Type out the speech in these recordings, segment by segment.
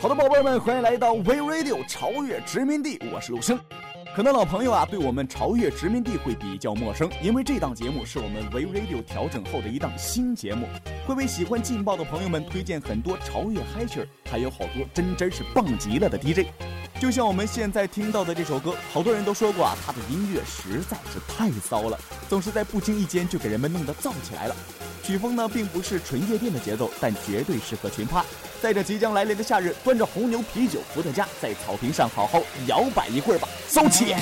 好的，宝贝们，欢迎来到 We Radio 超越殖民地，我是陆生。可能老朋友啊，对我们超越殖民地会比较陌生，因为这档节目是我们 We Radio 调整后的一档新节目，会为喜欢劲爆的朋友们推荐很多超越嗨曲儿，还有好多真真是棒极了的 DJ。就像我们现在听到的这首歌，好多人都说过啊，它的音乐实在是太骚了，总是在不经意间就给人们弄得燥起来了。曲风呢，并不是纯夜店的节奏，但绝对适合群趴。在这即将来临的夏日，端着红牛啤酒伏特加，在草坪上好好摇摆一会儿吧，骚气！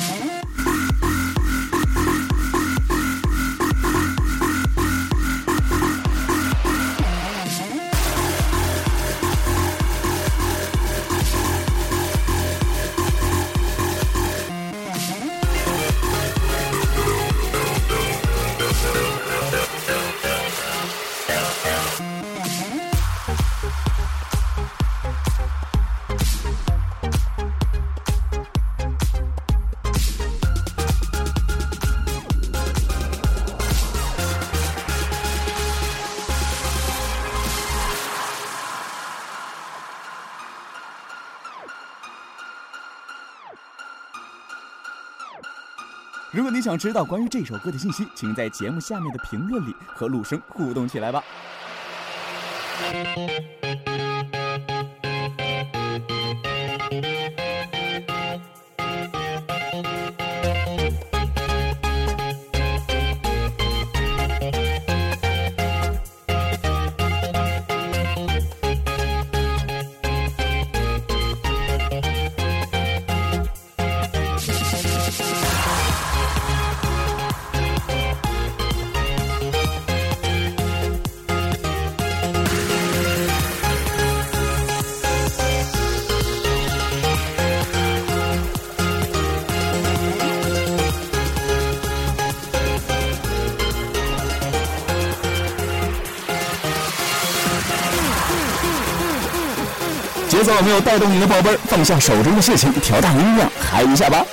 如果你想知道关于这首歌的信息，请在节目下面的评论里和陆生互动起来吧。节奏没有带动你的宝贝儿？放下手中的事情，调大音量，嗨一下吧！